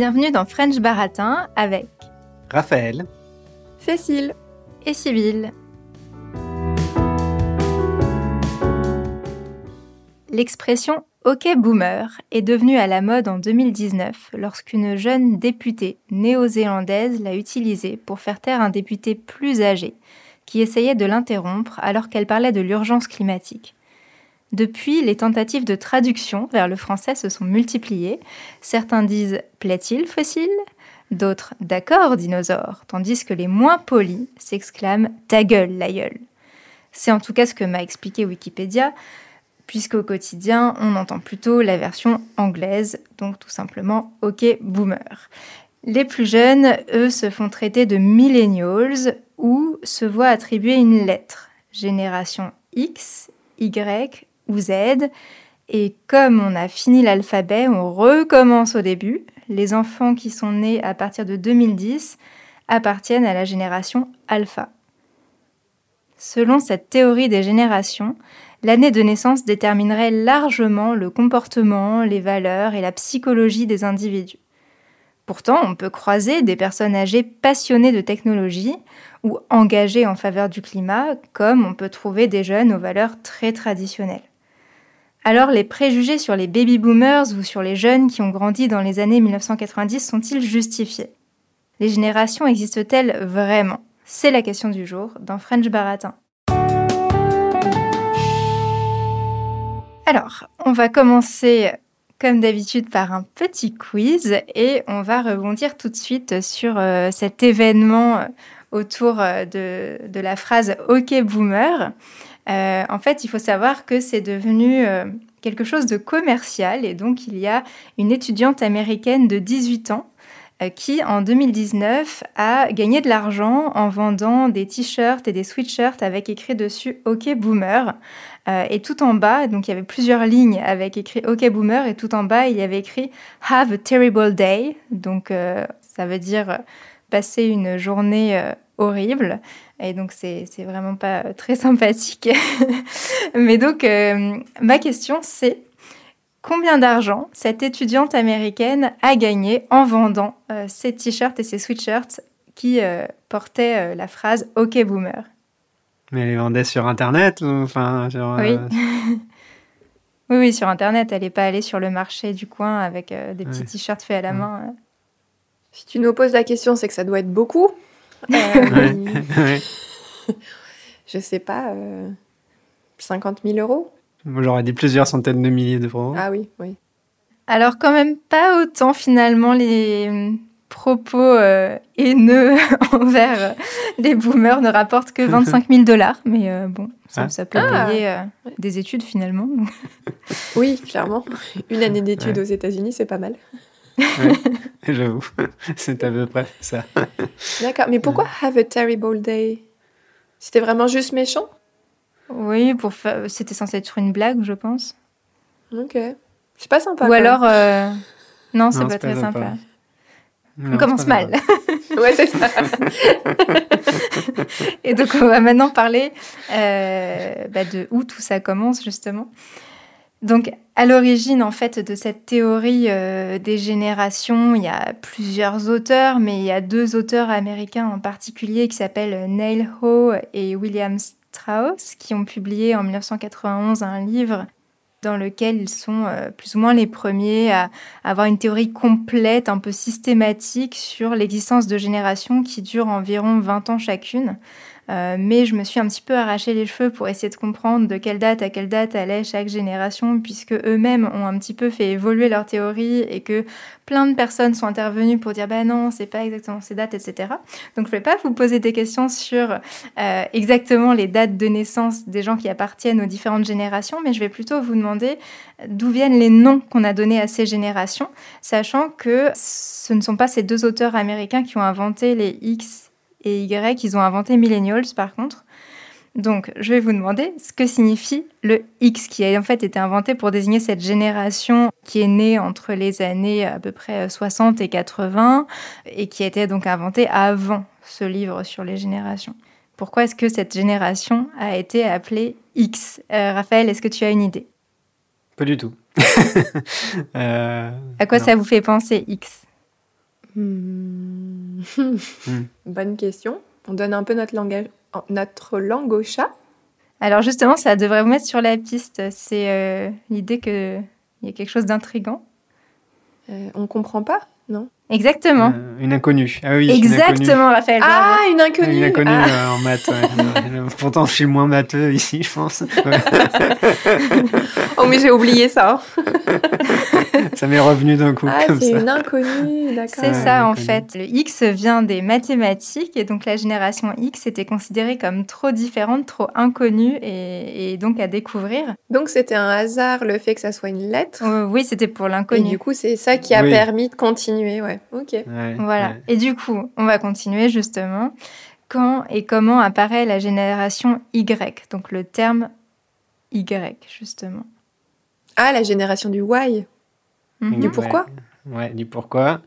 Bienvenue dans French Baratin avec Raphaël, Cécile et Sybille. L'expression OK boomer est devenue à la mode en 2019 lorsqu'une jeune députée néo-zélandaise l'a utilisée pour faire taire un député plus âgé qui essayait de l'interrompre alors qu'elle parlait de l'urgence climatique. Depuis, les tentatives de traduction vers le français se sont multipliées. Certains disent plaît-il fossile? D'autres d'accord dinosaure, tandis que les moins polis s'exclament ta gueule la. C'est en tout cas ce que m'a expliqué Wikipédia, puisqu'au quotidien, on entend plutôt la version anglaise, donc tout simplement OK boomer. Les plus jeunes, eux, se font traiter de millennials ou se voient attribuer une lettre, génération X, Y ou Z. Et comme on a fini l'alphabet, on recommence au début. Les enfants qui sont nés à partir de 2010 appartiennent à la génération alpha. Selon cette théorie des générations, l'année de naissance déterminerait largement le comportement, les valeurs et la psychologie des individus. Pourtant, on peut croiser des personnes âgées passionnées de technologie ou engagées en faveur du climat, comme on peut trouver des jeunes aux valeurs très traditionnelles. Alors les préjugés sur les baby boomers ou sur les jeunes qui ont grandi dans les années 1990 sont-ils justifiés? Les générations existent-elles vraiment? C'est la question du jour dans French Baratin. Alors, on va commencer comme d'habitude par un petit quiz et on va rebondir tout de suite sur euh, cet événement autour euh, de, la phrase OK boomer. En fait, il faut savoir que c'est devenu quelque chose de commercial et donc il y a une étudiante américaine de 18 ans qui, en 2019, a gagné de l'argent en vendant des t-shirts et des sweatshirts avec écrit dessus OK Boomer. Euh, et tout en bas, donc il y avait plusieurs lignes avec écrit OK Boomer, et tout en bas, il y avait écrit Have a terrible day. Donc euh, ça veut dire euh, passer une journée horrible. Et donc c'est vraiment pas très sympathique. Mais donc ma question c'est combien d'argent cette étudiante américaine a gagné en vendant ces t-shirts et ces sweatshirts qui portaient la phrase OK Boomer mais elle les vendait sur Internet enfin, euh, oui. oui. oui, sur Internet. Elle n'est pas allée sur le marché du coin avec euh, des petits t-shirts faits à la main. Euh. Si tu nous poses la question, c'est que ça doit être beaucoup. Je sais pas, 50 000 euros J'aurais dit plusieurs centaines de milliers d'euros. Ah oui, oui. Alors quand même pas autant finalement les propos euh, haineux envers euh, les boomers ne rapportent que 25 000 dollars. Mais euh, bon, ça, ah. peut ah. payer des études finalement. oui, clairement. Une année d'études aux États-Unis, c'est pas mal. J'avoue, c'est à peu près ça. D'accord, mais pourquoi Have a Terrible Day? C'était vraiment juste méchant? Oui, pour c'était censé être une blague, je pense. Ok. C'est pas sympa. Ou alors. Non, c'est pas, très sympa. On commence mal. ouais, c'est ça. et donc, on va maintenant parler euh, bah, de où tout ça commence, justement. Donc, à l'origine, en fait, de cette théorie euh, des générations, il y a plusieurs auteurs, mais il y a deux auteurs américains en particulier qui s'appellent Neil Ho et William Strauss, qui ont publié en 1991 un livre dans lequel ils sont euh, plus ou moins les premiers à, avoir une théorie complète, un peu systématique sur l'existence de générations qui durent environ 20 ans chacune. Euh, mais je me suis un petit peu arraché les cheveux pour essayer de comprendre de quelle date à quelle date allait chaque génération, puisque eux-mêmes ont un petit peu fait évoluer leur théorie et que plein de personnes sont intervenues pour dire bah non, c'est pas exactement ces dates, etc. Donc je vais pas vous poser des questions sur euh, exactement les dates de naissance des gens qui appartiennent aux différentes générations, mais je vais plutôt vous demander d'où viennent les noms qu'on a donnés à ces générations, sachant que ce ne sont pas ces deux auteurs américains qui ont inventé les X et Y, ils ont inventé millennials par contre. Donc, je vais vous demander ce que signifie le X, qui a en fait été inventé pour désigner cette génération qui est née entre les années à peu près 60 et 80 et qui a été donc inventée avant ce livre sur les générations. Pourquoi est-ce que cette génération a été appelée X? Euh, Raphaël, est-ce que tu as une idée? Pas du tout. euh, à quoi ça vous fait penser X? Hmm. Bonne question. On donne un peu notre, langage, notre langue au chat. Alors justement, ça devrait vous mettre sur la piste. C'est euh, l'idée qu'il y a quelque chose d'intrigant. Euh, on comprend pas, non? Exactement. Euh, une inconnue. Ah oui, Exactement, Raphaël. Ah, une inconnue. Une inconnue Ah. euh, en maths. ouais. Pourtant, je suis le moins matheux ici, je pense. Ouais. Oh, mais j'ai oublié ça. Ça m'est revenu d'un coup Ah, c'est une inconnue, d'accord. C'est Ouais, ça en fait. Le X vient des mathématiques et donc la génération X était considérée comme trop différente, trop inconnue et, et donc à découvrir. Donc c'était un hasard le fait que ça soit une lettre. Euh, oui, c'était pour Et l'inconnu. du coup, c'est ça qui a Oui. permis de continuer, ouais. Ok. Ouais, Voilà. ouais. Et du coup, on va continuer justement. Quand et comment apparaît la génération Y? Donc le terme Y, justement. Ah, la génération du Y. Mhm. Du pourquoi? Ouais, ouais, du pourquoi.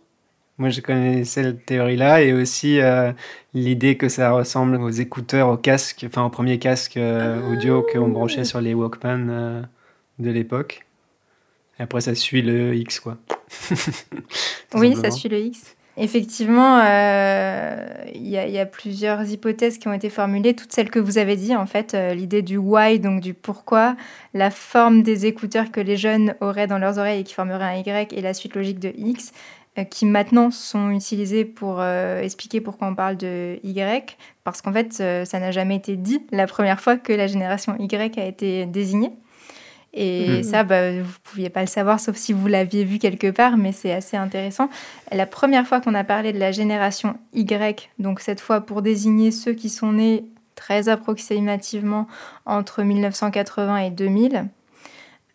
Moi, je connaissais cette théorie-là et aussi euh, l'idée que ça ressemble aux écouteurs, aux casques, enfin aux premiers casques euh, Ah. audio qu'on branchait sur les Walkman euh, de l'époque. Et après, ça suit le X, quoi. Oui, ça suit le X. Effectivement, euh, il y, a- il y a plusieurs hypothèses qui ont été formulées, toutes celles que vous avez dit, en fait, euh, l'idée du why, donc du pourquoi, la forme des écouteurs que les jeunes auraient dans leurs oreilles et qui formeraient un Y, et la suite logique de X, euh, qui maintenant sont utilisées pour euh, expliquer pourquoi on parle de Y, parce qu'en fait, euh, ça n'a jamais été dit la première fois que la génération Y a été désignée. Et Mhm. ça, bah, vous pouviez pas le savoir, sauf si vous l'aviez vu quelque part, mais c'est assez intéressant. La première fois qu'on a parlé de la génération Y, donc cette fois pour désigner ceux qui sont nés très approximativement entre 1980 et 2000,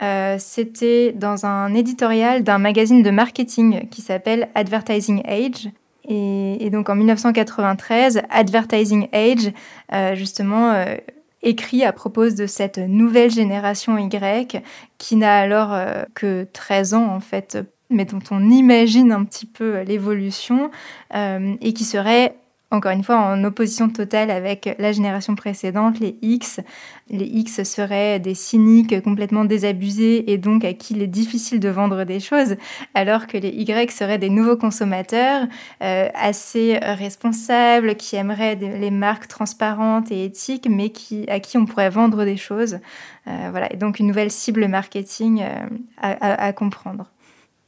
euh, c'était dans un éditorial d'un magazine de marketing qui s'appelle Advertising Age. Et, et donc en 1993, Advertising Age, euh, justement, euh, écrit à propos de cette nouvelle génération Y qui n'a alors euh, que 13 ans en fait, mais dont on imagine un petit peu l'évolution euh, et qui serait encore une fois en opposition totale avec la génération précédente, les X. Les X seraient des cyniques complètement désabusés et donc à qui il est difficile de vendre des choses, alors que les Y seraient des nouveaux consommateurs euh, assez responsables, qui aimeraient des- les marques transparentes et éthiques, mais qui, à qui on pourrait vendre des choses. Euh, voilà, et donc une nouvelle cible marketing euh, à, à- à comprendre.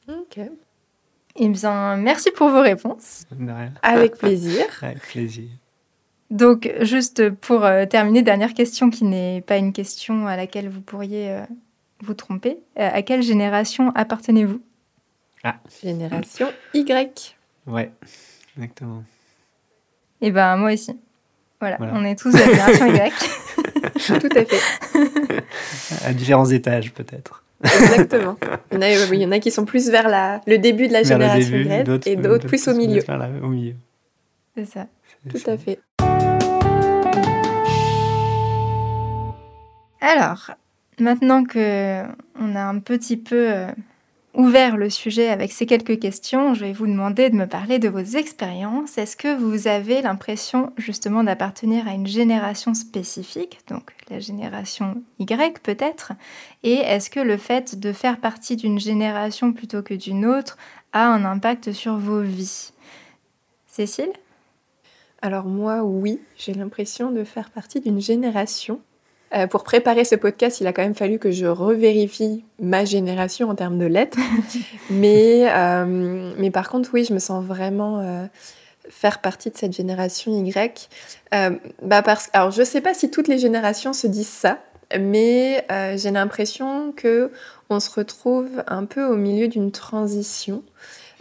Ok. Eh bien, merci pour vos réponses. De rien. Avec plaisir. Avec plaisir. Donc, juste pour euh, terminer, dernière question qui n'est pas une question à laquelle vous pourriez euh, vous tromper. Euh, à quelle génération appartenez-vous? Génération Y. Ouais, exactement. Eh ben, moi aussi. Voilà, Voilà. on est tous de la génération Y. Tout à fait. À différents étages, peut-être. Exactement. Il y, en a, oui, il y en a qui sont plus vers la, le début de la Vers génération début, Y et d'autres plus au milieu. au milieu. C'est ça. Tout ça. à fait. Alors, maintenant que on a un petit peu euh, ouvert le sujet avec ces quelques questions, je vais vous demander de me parler de vos expériences. Est-ce que vous avez l'impression justement d'appartenir à une génération spécifique, donc la génération Y peut-être? Et est-ce que le fait de faire partie d'une génération plutôt que d'une autre a un impact sur vos vies? Cécile? Alors moi, oui, j'ai l'impression de faire partie d'une génération. Euh, pour préparer ce podcast, il a quand même fallu que je revérifie ma génération en termes de lettres. mais, euh, mais par contre, oui, je me sens vraiment euh, faire partie de cette génération Y. Bah parce, alors, je ne sais pas si toutes les générations se disent ça, mais j'ai l'impression que on se retrouve un peu au milieu d'une transition.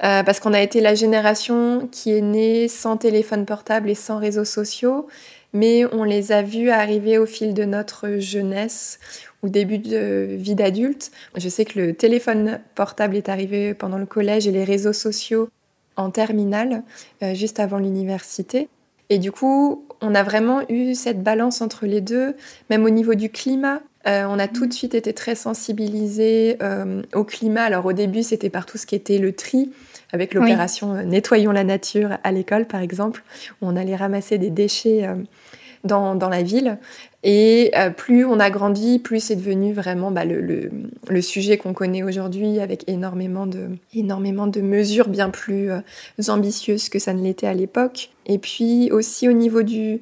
Euh, parce qu'on a été la génération qui est née sans téléphone portable et sans réseaux sociaux, mais on les a vus arriver au fil de notre jeunesse ou début de vie d'adulte. Je sais que le téléphone portable est arrivé pendant le collège et les réseaux sociaux en terminale, euh, juste avant l'université. Et du coup, on a vraiment eu cette balance entre les deux, même au niveau du climat. Euh, on a tout de suite été très sensibilisés euh, au climat. Alors au début, c'était par tout ce qui était le tri, avec l'opération euh, Nettoyons la nature à l'école, par exemple, où on allait ramasser des déchets euh, dans, dans la ville. Et plus on a grandi, plus c'est devenu vraiment bah, le, le, le, sujet qu'on connaît aujourd'hui avec énormément de, énormément de mesures bien plus ambitieuses que ça ne l'était à l'époque. Et puis aussi au niveau du,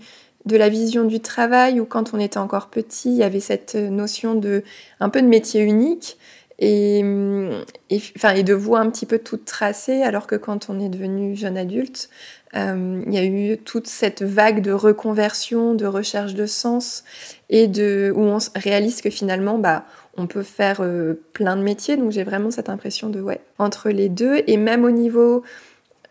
de la vision du travail, où quand on était encore petit, il y avait cette notion de un peu de métier unique et, et, enfin, et de voie un petit peu toute tracée, alors que quand on est devenu jeune adulte, euh, il y a eu toute cette vague de reconversion, de recherche de sens, et de, où on réalise que finalement, bah, on peut faire euh, plein de métiers. Donc j'ai vraiment cette impression de, ouais, entre les deux, et même au niveau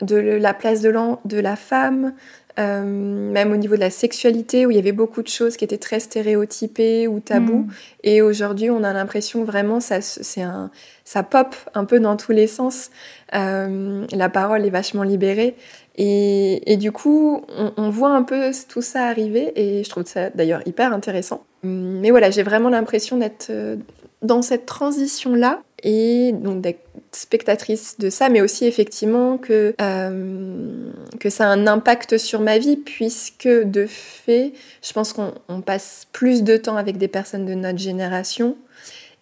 de la place de, de la femme, euh, même au niveau de la sexualité, où il y avait beaucoup de choses qui étaient très stéréotypées ou tabous. Mm. Et aujourd'hui, on a l'impression vraiment, ça, c'est un, ça pop un peu dans tous les sens. Euh, la parole est vachement libérée. Et, et du coup, on, on, voit un peu tout ça arriver. Et je trouve ça d'ailleurs hyper intéressant. Mais voilà, j'ai vraiment l'impression d'être euh, dans cette transition-là et donc d'être spectatrice de ça, mais aussi effectivement que, euh, que ça a un impact sur ma vie, puisque de fait, je pense qu'on passe plus de temps avec des personnes de notre génération,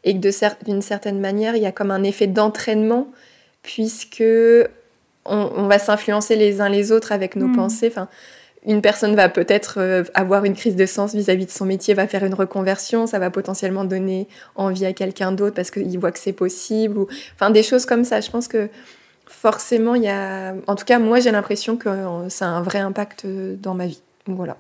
et que d'une certaine manière, il y a comme un effet d'entraînement, puisque on, va s'influencer les uns les autres avec nos mmh. pensées. Enfin, une personne va peut-être euh, avoir une crise de sens vis-à-vis de son métier, va faire une reconversion, ça va potentiellement donner envie à quelqu'un d'autre parce qu'il voit que c'est possible, ou enfin des choses comme ça. Je pense que forcément, il y a, en tout cas, moi j'ai l'impression que euh, ça a un vrai impact euh, dans ma vie. voilà.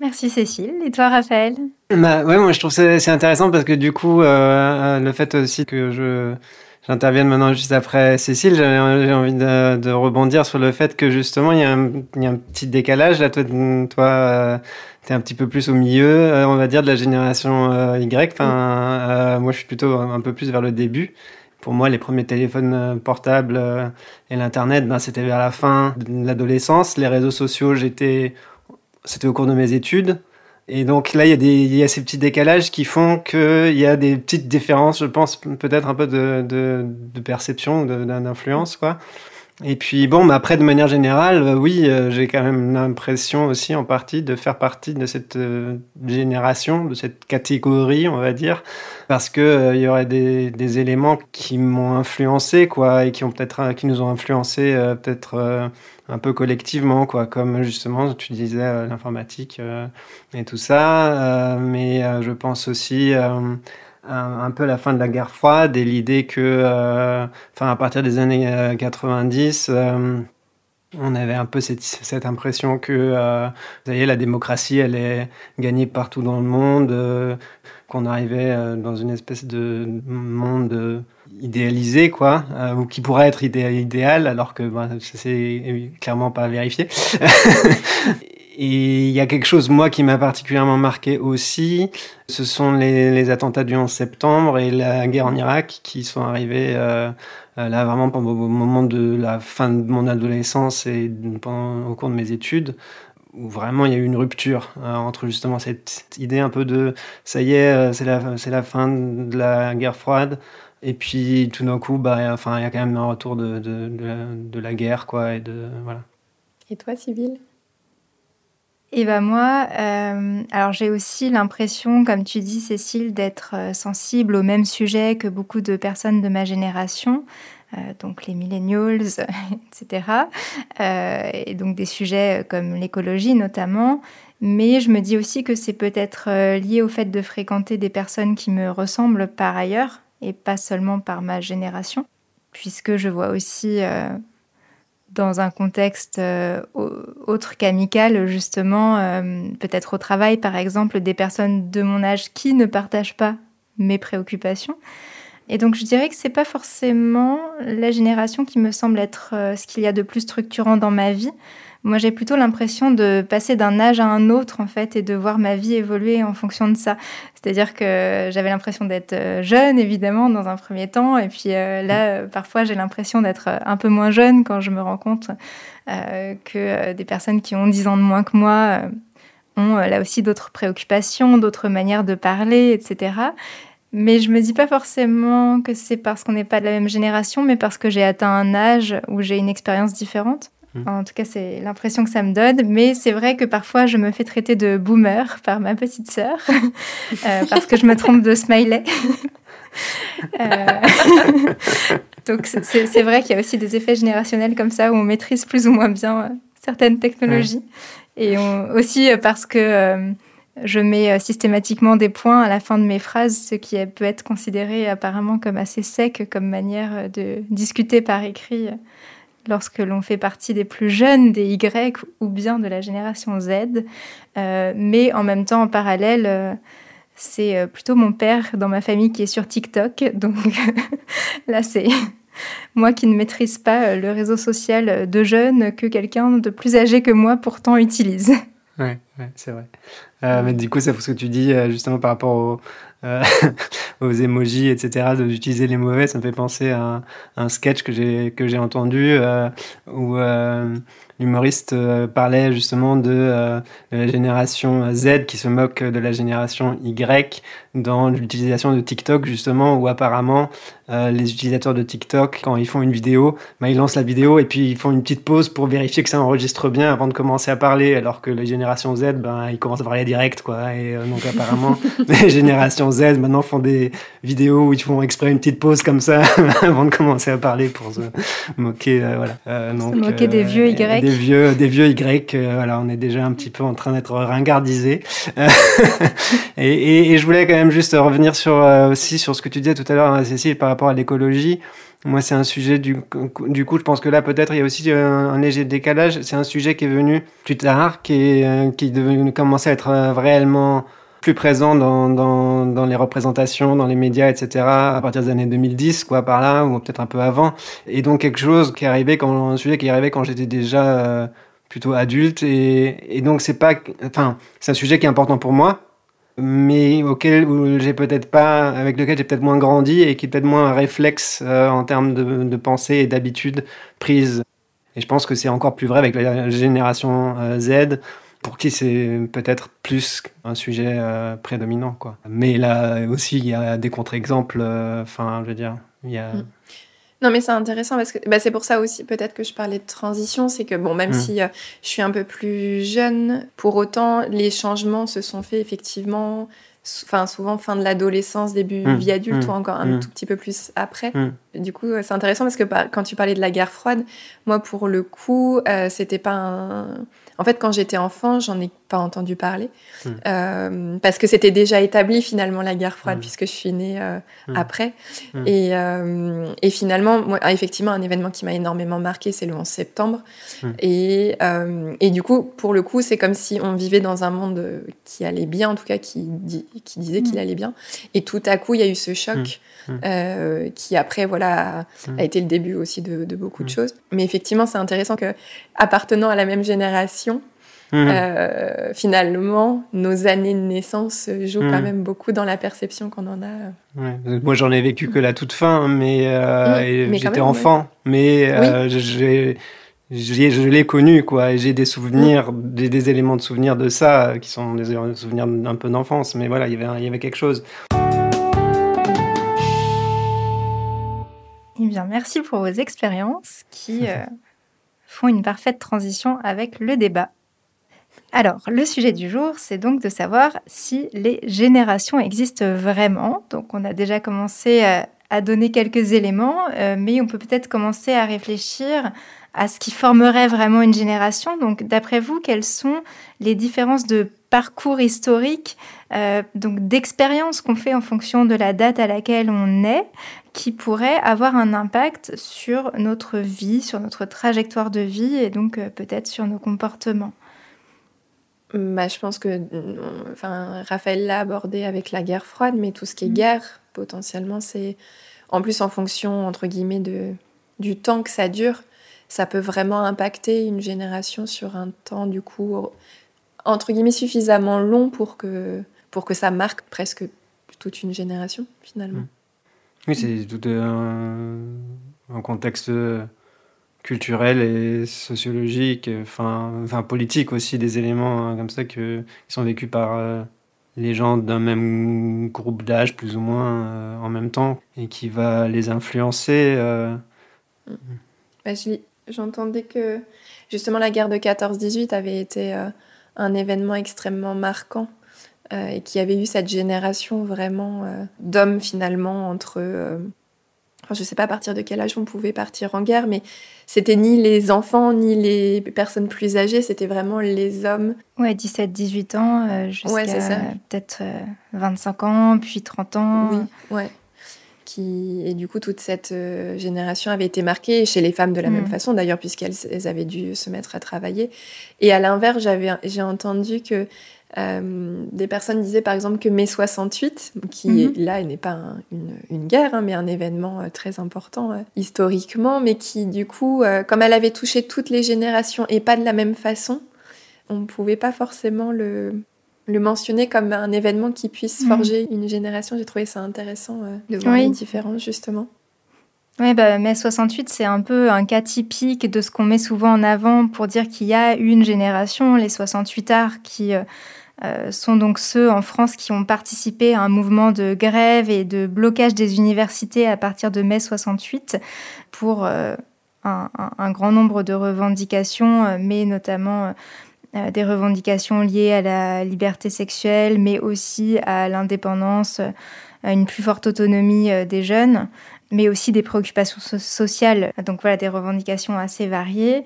Merci Cécile. Et toi, Raphaël? Bah, ouais, moi je trouve c'est intéressant parce que du coup, le fait aussi que je j'intervienne maintenant juste après Cécile, j'ai envie de, de, rebondir sur le fait que justement, il y a un, il y a un petit décalage. Là, toi, toi euh, tu es un petit peu plus au milieu, euh, on va dire, de la génération euh, Y. Enfin, moi, je suis plutôt un peu plus vers le début. Pour moi, les premiers téléphones portables et l'Internet, ben, c'était vers la fin de l'adolescence. Les réseaux sociaux, j'étais, c'était au cours de mes études. Et donc là, il y, a des, y a ces petits décalages qui font qu'il y a des petites différences, je pense, peut-être un peu de, de, de perception, d'influence, quoi. Et puis bon, mais après, de manière générale, euh, oui, euh, j'ai quand même l'impression aussi en partie de faire partie de cette euh, génération, de cette catégorie, on va dire, parce que il y aurait des, des éléments qui m'ont influencé, quoi, et qui ont peut-être, qui nous ont influencé peut-être un peu collectivement, quoi, comme justement tu disais l'informatique et tout ça. mais je pense aussi un, peu la fin de la guerre froide et l'idée que, euh, enfin, à partir des années 90, euh, euh, on avait un peu cette, cette impression que, vous voyez, la démocratie, elle est gagnée partout dans le monde, qu'on arrivait dans une espèce de monde idéalisé, quoi, ou qui pourrait être idéal, alors que ben, c'est clairement pas vérifié. Et il y a quelque chose, moi, qui m'a particulièrement marqué aussi, ce sont les, attentats du 11 septembre et la guerre en Irak qui sont arrivés euh, euh, là vraiment au moment de la fin de mon adolescence et au cours de mes études où vraiment il y a eu une rupture euh, entre justement cette idée un peu de ça y est, c'est la, la fin de la guerre froide, et puis tout d'un coup, bah, enfin, il y a quand même un retour de, de la guerre, quoi, et de voilà. Et toi, Sybille et ben moi, euh, alors j'ai aussi l'impression, comme tu dis Cécile, d'être euh, sensible au même sujet que beaucoup de personnes de ma génération, euh, donc les millennials, etc. Et donc des sujets comme l'écologie notamment. Mais je me dis aussi que c'est peut-être lié au fait de fréquenter des personnes qui me ressemblent par ailleurs et pas seulement par ma génération, puisque je vois aussi dans un contexte euh, autre qu'amical, justement, euh, peut-être au travail, par exemple, des personnes de mon âge qui ne partagent pas mes préoccupations. Et donc, je dirais que c'est pas forcément la génération qui me semble être euh, ce qu'il y a de plus structurant dans ma vie. Moi, j'ai plutôt l'impression de passer d'un âge à un autre, en fait, et de voir ma vie évoluer en fonction de ça. C'est-à-dire que j'avais l'impression d'être euh, jeune, évidemment, dans un premier temps, et puis euh, là, euh, parfois, j'ai l'impression d'être un peu moins jeune quand je me rends compte que des personnes qui ont 10 ans de moins que moi ont là aussi d'autres préoccupations, d'autres manières de parler, etc. Mais je me dis pas forcément que c'est parce qu'on n'est pas de la même génération, mais parce que j'ai atteint un âge où j'ai une expérience différente. Mm. En tout cas, c'est l'impression que ça me donne. Mais c'est vrai que parfois, je me fais traiter de boomer par ma petite sœur euh, parce que je me trompe de smiley. Euh, donc, c'est vrai qu'il y a aussi des effets générationnels comme ça où on maîtrise plus ou moins bien euh, certaines technologies. Et aussi parce que je mets systématiquement des points à la fin de mes phrases, ce qui peut être considéré apparemment comme assez sec comme manière de discuter par écrit lorsque l'on fait partie des plus jeunes, des Y ou bien de la génération Z. Euh, mais en même temps, en parallèle, euh, c'est euh, plutôt mon père dans ma famille qui est sur TikTok. Donc là, c'est moi qui ne maîtrise pas le réseau social de jeunes que quelqu'un de plus âgé que moi pourtant utilise. Oui, c'est vrai. mais du coup, c'est ce que tu dis justement par rapport au, euh, aux emojis, etc., d'utiliser les mauvais, ça me fait penser à un, sketch que j'ai que j'ai entendu euh, où euh, l'humoriste parlait justement de, la génération Z qui se moque de la génération Y dans l'utilisation de TikTok justement où apparemment les utilisateurs de TikTok quand ils font une vidéo, bah, ils lancent la vidéo et puis ils font une petite pause pour vérifier que ça enregistre bien avant de commencer à parler alors que les générations Z, ben, ils commencent à parler direct quoi et donc apparemment les générations Z maintenant font des vidéos où ils font exprès une petite pause comme ça avant de commencer à parler pour se moquer. Euh, voilà. Euh, donc, se moquer des vieux Y. Des vieux, des vieux Y. Euh, voilà, on est déjà un petit peu en train d'être ringardisé. et, et, je voulais quand même juste revenir sur aussi sur ce que tu disais tout à l'heure, hein, Cécile, par rapport à l'écologie. Moi, c'est un sujet du, du coup, je pense que là, peut-être, il y a aussi un, léger décalage. C'est un sujet qui est venu plus tard, qui est, qui est devenu, commencer à être réellement plus présent dans, les représentations, dans les médias, etc. à partir des années 2010, quoi, par là, ou peut-être un peu avant. Et donc quelque chose qui est arrivé quand, un sujet qui est quand j'étais déjà euh, plutôt adulte. Et, donc c'est pas, enfin, c'est un sujet qui est important pour moi, mais auquel j'ai peut-être pas, avec lequel j'ai peut-être moins grandi et qui est peut-être moins un réflexe euh, en termes de, de pensée et d'habitude prise. Et je pense que c'est encore plus vrai avec la génération euh, Z pour qui c'est peut-être plus un sujet euh, prédominant. Quoi. Mais là aussi, il y a des contre-exemples. Euh, enfin, je veux dire, il y a. Mm. Non, mais c'est intéressant parce que bah, c'est pour ça aussi peut-être que je parlais de transition. C'est que, bon, même mm. si euh, je suis un peu plus jeune, pour autant, les changements se sont faits effectivement enfin souvent fin de l'adolescence, début mm. vie adulte ou encore un tout petit peu plus après. Du coup, c'est intéressant parce que bah, quand tu parlais de la guerre froide, moi pour le coup, c'était pas un... En fait, quand j'étais enfant, j'en ai pas entendu parler hmm. euh, parce que c'était déjà établi finalement la guerre froide hmm. puisque je suis née euh, hmm. après. Et, euh, et, finalement, moi, ah, effectivement, un événement qui m'a énormément marqué, c'est le 11 septembre. Et, et, du coup, pour le coup, c'est comme si on vivait dans un monde qui allait bien, en tout cas qui, qui disait qu'il allait bien. Et tout à coup, il y a eu ce choc qui après, voilà, a, été le début aussi de, de beaucoup de choses. Mais effectivement, c'est intéressant que appartenant à la même génération, Euh, finalement, nos années de naissance jouent quand mhm. même beaucoup dans la perception qu'on en a. Moi, j'en ai vécu que la toute fin, mais, euh, mhm. j'étais enfant, mais euh, j'ai je l'ai connu quoi j'ai des souvenirs des, des, éléments de souvenirs de ça qui sont des souvenirs d'un peu d'enfance mais voilà il y avait il y avait quelque chose. Eh bien merci pour vos expériences qui font une parfaite transition avec le débat alors, le sujet du jour, c'est donc de savoir si les générations existent vraiment. Donc, on a déjà commencé à, donner quelques éléments, euh, mais on peut peut-être commencer à réfléchir à ce qui formerait vraiment une génération. Donc, d'après vous, quelles sont les différences de parcours historique, euh, donc d'expérience qu'on fait en fonction de la date à laquelle on est, qui pourrait avoir un impact sur notre vie, sur notre trajectoire de vie et donc euh, peut-être sur nos comportements? Bah, je pense que enfin, Raphaël l'a abordé avec la guerre froide, mais tout ce qui est mm. guerre, potentiellement, c'est en plus en fonction, entre guillemets, de, du temps que ça dure, ça peut vraiment impacter une génération sur un temps, du coup, entre guillemets, suffisamment long pour que, pour que ça marque presque toute une génération, finalement. Mm. Oui, c'est tout un, un contexte culturel et sociologique, enfin, enfin politique aussi, des éléments hein, comme ça qui sont vécus par euh, les gens d'un même groupe d'âge, plus ou moins, euh, en même temps, et qui va les influencer. Euh. Bah, je, j'entendais que justement la guerre de 14-18 avait été un événement extrêmement marquant et qui avait eu cette génération vraiment d'hommes finalement entre je ne sais pas à partir de quel âge on pouvait partir en guerre, mais c'était ni les enfants ni les personnes plus âgées, c'était vraiment les hommes. Ouais, 17-18 ans euh, jusqu'à peut-être 25 euh, ans, puis 30 ans. Oui, ouais. Qui... Et du coup, toute cette euh, génération avait été marquée, chez les femmes de la même mm. façon d'ailleurs, puisqu'elles avaient dû se mettre à travailler. Et à l'inverse, j'ai entendu que euh, des personnes disaient par exemple que mai 68, qui mhm. là n'est pas une, guerre, hein, mais un événement euh, très important euh, historiquement, mais qui du coup, comme elle avait touché toutes les générations et pas de la même façon, on ne pouvait pas forcément le, le mentionner comme un événement qui puisse mhm. forger une génération. J'ai trouvé ça intéressant de voir les différences justement. Oui, bah, mai 68, c'est un peu un cas typique de ce qu'on met souvent en avant pour dire qu'il y a une génération, les 68 arts, qui euh, sont donc ceux en France qui ont participé à un mouvement de grève et de blocage des universités à partir de mai 68 pour euh, un, grand nombre de revendications, euh, mais notamment des revendications liées à la liberté sexuelle, mais aussi à l'indépendance, à une plus forte autonomie des jeunes mais aussi des préoccupations sociales, donc voilà des revendications assez variées.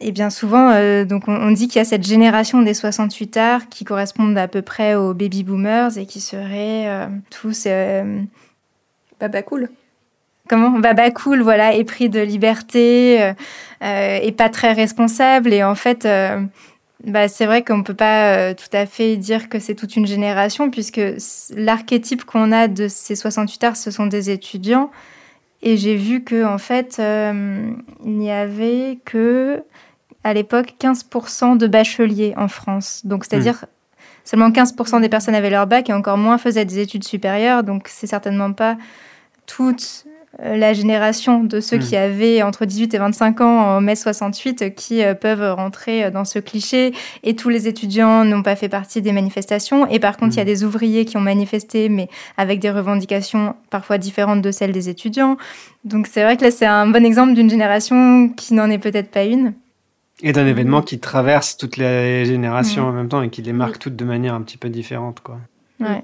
Et bien souvent, euh, donc on, dit qu'il y a cette génération des 68 arts qui correspondent à peu près aux baby boomers et qui seraient euh, tous euh, baba cool. Comment? Baba cool, voilà, épris de liberté et pas très responsable. Et en fait, bah, c'est vrai qu'on peut pas tout à fait dire que c'est toute une génération puisque l'archétype qu'on a de ces 68 arts, ce sont des étudiants. Et j'ai vu que en fait, il n'y avait que à l'époque 15% de bacheliers en France. Donc, c'est-à-dire seulement 15% des personnes avaient leur bac et encore moins faisaient des études supérieures. Donc, c'est certainement pas toute euh, la génération de ceux qui hmm. avaient entre 18 et 25 ans en mai 68 qui euh, peuvent rentrer euh, dans ce cliché et tous les étudiants n'ont pas fait partie des manifestations et par contre il y a hmm. des ouvriers qui ont manifesté mais avec des revendications parfois différentes de celles des étudiants donc c'est vrai que là c'est un bon exemple d'une génération qui n'en est peut-être pas une et d'un événement qui traverse toutes les générations mm. en même temps et qui les marque toutes de manière un petit peu différente, quoi. Ouais.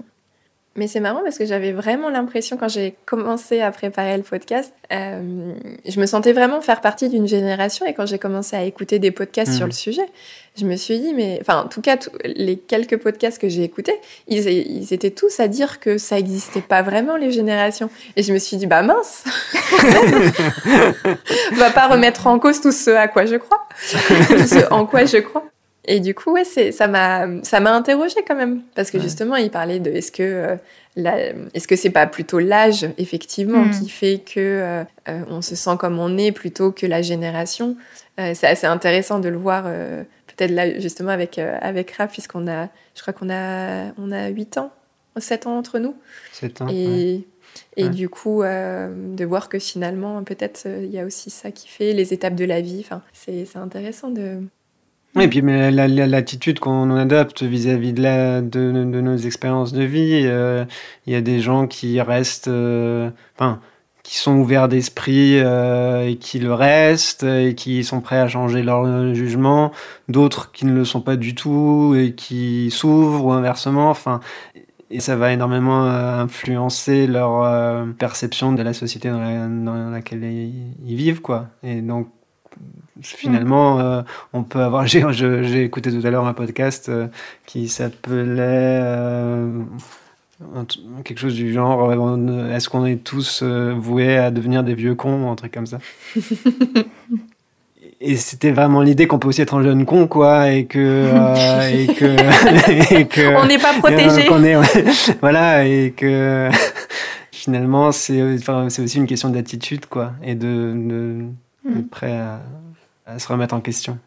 Mais c'est marrant parce que j'avais vraiment l'impression, quand j'ai commencé à préparer le podcast, euh, je me sentais vraiment faire partie d'une génération. Et quand j'ai commencé à écouter des podcasts sur mm. le sujet, je me suis dit, mais. Enfin, en tout cas, les quelques podcasts que j'ai écoutés, ils, ils, étaient tous à dire que ça n'existait pas vraiment, les générations. Et je me suis dit, bah mince On va pas remettre en cause tout ce à quoi je crois. tout ce en quoi je crois. Et du coup, ouais, c'est, ça m'a, ça m'a interrogé quand même, parce que justement, il parlait de est-ce que, euh, est-ce que c'est pas plutôt l'âge effectivement mm. qui fait que euh, euh, on se sent comme on est plutôt que la génération. c'est assez intéressant de le voir, peut-être là justement avec avec Raph, puisqu'on a, je crois qu'on a, on a 8 ans, 7 ans entre nous. 7 ans. Et, et du coup, de voir que finalement, peut-être il y a aussi ça qui fait les étapes de la vie. Enfin, c'est, c'est intéressant de et puis mais l'attitude qu'on adopte vis-à-vis de, de, de, nos expériences de vie, euh, il y a des gens qui restent, euh, enfin, qui sont ouverts d'esprit euh, et qui le restent et qui sont prêts à changer leur jugement, d'autres qui ne le sont pas du tout et qui s'ouvrent ou inversement. Enfin, et ça va énormément influencer leur perception de la société dans, dans laquelle ils vivent, quoi. Et donc finalement, euh, on peut avoir. J'ai écouté tout à l'heure un podcast euh, qui s'appelait euh, quelque chose du genre Est-ce qu'on est tous voués à devenir des vieux cons ou un truc comme ça Et c'était vraiment l'idée qu'on peut aussi être un jeune con, quoi, et que. et que, et que on n'est pas protégé. voilà, et que finalement, c'est enfin, aussi une question d'attitude, quoi, et de, de, mm. prêt à à se remettre en question.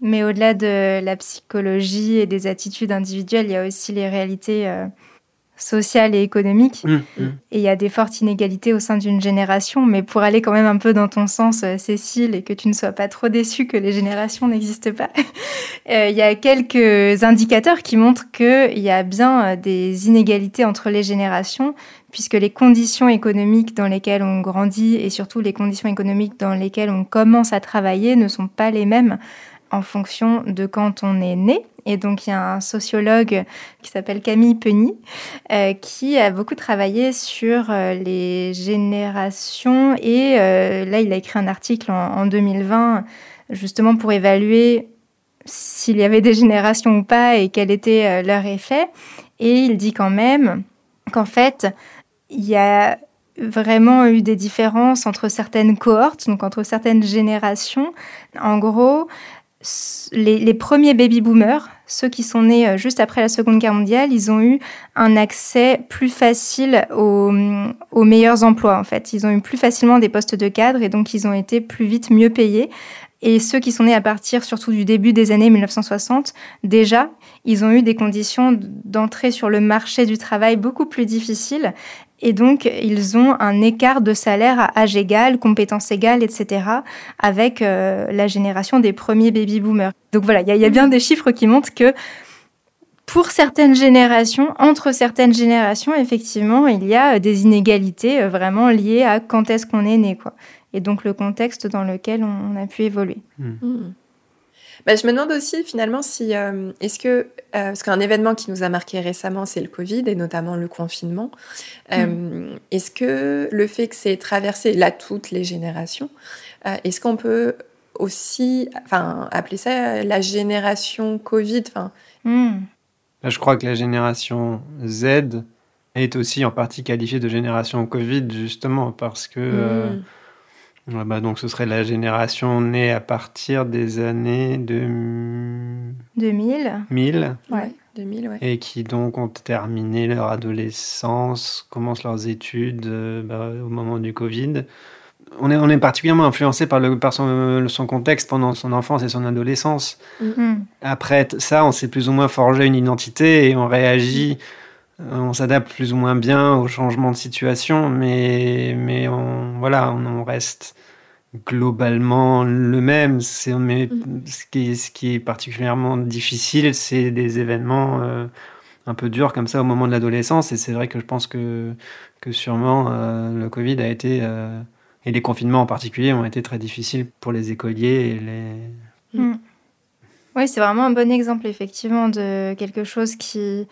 Mais au-delà de la psychologie et des attitudes individuelles, il y a aussi les réalités euh, sociales et économiques. Mmh, mmh. Et il y a des fortes inégalités au sein d'une génération. Mais pour aller quand même un peu dans ton sens, euh, Cécile, et que tu ne sois pas trop déçue que les générations n'existent pas, euh, il y a quelques indicateurs qui montrent qu'il y a bien des inégalités entre les générations, puisque les conditions économiques dans lesquelles on grandit et surtout les conditions économiques dans lesquelles on commence à travailler ne sont pas les mêmes en fonction de quand on est né. Et donc, il y a un sociologue qui s'appelle Camille Penny euh, qui a beaucoup travaillé sur euh, les générations. Et euh, là, il a écrit un article en, 2020 justement pour évaluer s'il y avait des générations ou pas et quel était leur effet. Et il dit quand même qu'en fait, il y a vraiment eu des différences entre certaines cohortes, donc entre certaines générations. En gros, les, premiers baby-boomers, ceux qui sont nés euh, juste après la Seconde Guerre mondiale, ils ont eu un accès plus facile aux, aux, meilleurs emplois, en fait. Ils ont eu plus facilement des postes de cadre et donc ils ont été plus vite mieux payés. Et ceux qui sont nés à partir surtout du début des années 1960, déjà, ils ont eu des conditions d'entrée sur le marché du travail beaucoup plus difficiles et donc, ils ont un écart de salaire à âge égal, compétences égales, etc., avec euh, la génération des premiers baby-boomers. Donc voilà, il y, a bien des chiffres qui montrent que pour certaines générations, entre certaines générations, effectivement, il y a des inégalités euh, vraiment liées à quand est-ce qu'on est né, quoi. Et donc le contexte dans lequel on, a pu évoluer. Hmm. Hmm. Bah, je me demande aussi finalement si euh, est-ce que euh, parce qu'un événement qui nous a marqué récemment c'est le Covid et notamment le confinement. Euh, mm. Est-ce que le fait que c'est traversé là toutes les générations, est-ce qu'on peut aussi, enfin appeler ça la génération Covid, enfin. Mm. Je crois que la génération Z est aussi en partie qualifiée de génération Covid justement parce que mm. Bah, donc ce serait la génération née à partir des années de... 2000. 1000. Ouais. 2000, ouais. Et qui donc ont terminé leur adolescence, commencent leurs études euh, bah, au moment du Covid. On est, on est particulièrement influencé par, le, par son, son contexte pendant son enfance et son adolescence. Mm. Après ça, on s'est plus ou moins forgé une identité et on réagit euh, on s'adapte plus ou moins bien au changement de situation, mais, mais on, voilà, on, reste globalement le même. C'est, mais mm. ce, qui est, ce qui est particulièrement difficile, c'est des événements euh, un peu durs comme ça au moment de l'adolescence. Et c'est vrai que je pense que, que sûrement euh, le Covid a été, et les confinements en particulier, ont été très difficiles pour les écoliers et les... Mm. Oui, c'est vraiment un bon exemple, effectivement, de quelque chose qui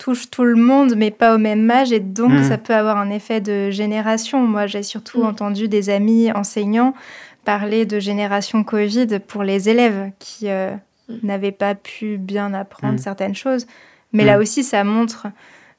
touche tout le monde, mais pas au même âge, et donc mmh. ça peut avoir un effet de génération. Moi, j'ai surtout mmh. entendu des amis enseignants parler de génération Covid pour les élèves qui euh, mmh. n'avaient pas pu bien apprendre certaines choses. Mais là aussi, ça montre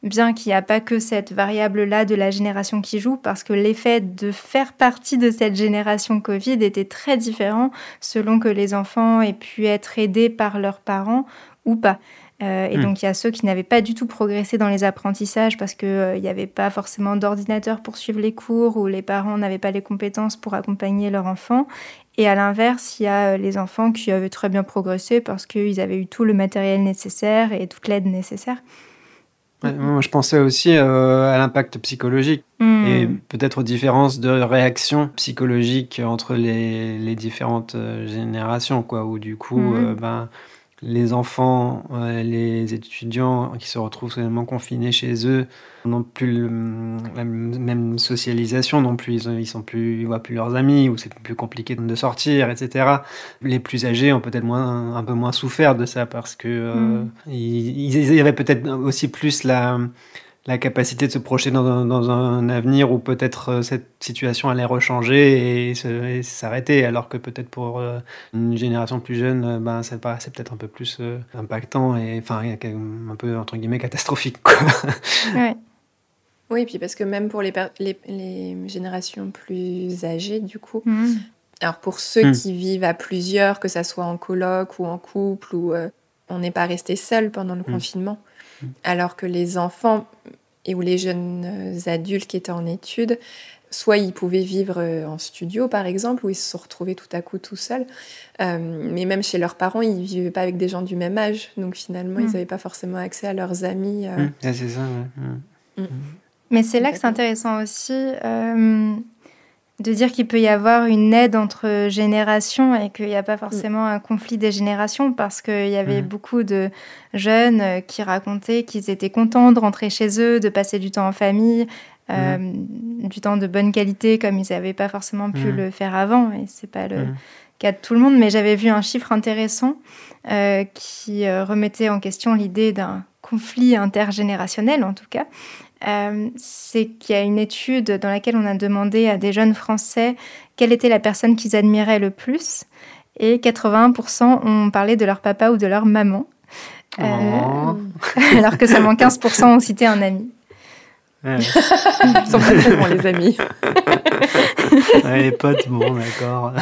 bien qu'il n'y a pas que cette variable-là de la génération qui joue, parce que l'effet de faire partie de cette génération Covid était très différent selon que les enfants aient pu être aidés par leurs parents ou pas. Euh, et hmm. donc, il y a ceux qui n'avaient pas du tout progressé dans les apprentissages parce qu'il euh, n'y avait pas forcément d'ordinateur pour suivre les cours ou les parents n'avaient pas les compétences pour accompagner leur enfant. Et à l'inverse, il y a euh, les enfants qui avaient très bien progressé parce qu'ils avaient eu tout le matériel nécessaire et toute l'aide nécessaire. moi, je pensais aussi à l'impact psychologique hmm. et peut-être aux différences de réaction psychologique entre les, les différentes générations, quoi, où du coup, hmm. ben, les enfants, euh, les étudiants qui se retrouvent soudainement confinés chez eux n'ont plus la même socialisation non plus. Ils, ils sont plus, voient plus leurs amis ou c'est plus compliqué de sortir, etc. Les plus âgés ont peut-être moins, un peu moins souffert de ça parce que euh, mm. il y avait peut-être aussi plus la la capacité de se projeter dans un, avenir où peut-être euh, cette situation allait rechanger et, s'arrêter, alors que peut-être pour euh, une génération plus jeune, euh, ben, c'est peut-être un peu plus impactant et enfin un peu entre guillemets catastrophique. Oui, puis parce que même pour les, les, générations plus âgées, du coup, mmh. alors pour ceux mmh. qui vivent à plusieurs, que ça soit en coloc ou en couple, ou on n'est pas resté seul pendant le mmh. confinement. Alors que les enfants et ou les jeunes euh, adultes qui étaient en études, soit ils pouvaient vivre euh, en studio par exemple, où ils se sont retrouvés tout à coup tout seuls, euh, mais même chez leurs parents, ils ne vivaient pas avec des gens du même âge, donc finalement, ils n'avaient mm. pas forcément accès à leurs amis. Mm. c'est ça, mm. Mais c'est là que c'est intéressant aussi de dire qu'il peut y avoir une aide entre générations et qu'il n'y a pas forcément un conflit des générations parce qu'il y avait mmh. beaucoup de jeunes qui racontaient qu'ils étaient contents de rentrer chez eux, de passer du temps en famille, mmh. du temps de bonne qualité comme ils n'avaient pas forcément pu le faire avant. Et c'est pas le cas de tout le monde, mais j'avais vu un chiffre intéressant qui remettait en question l'idée d'un conflit intergénérationnel, en tout cas. C'est qu'il y a une étude dans laquelle on a demandé à des jeunes Français quelle était la personne qu'ils admiraient le plus et 81% ont parlé de leur papa ou de leur maman. Euh, oh. alors que seulement 15% ont cité un ami. Ils sont pas très bons, les amis. les potes, bon, d'accord.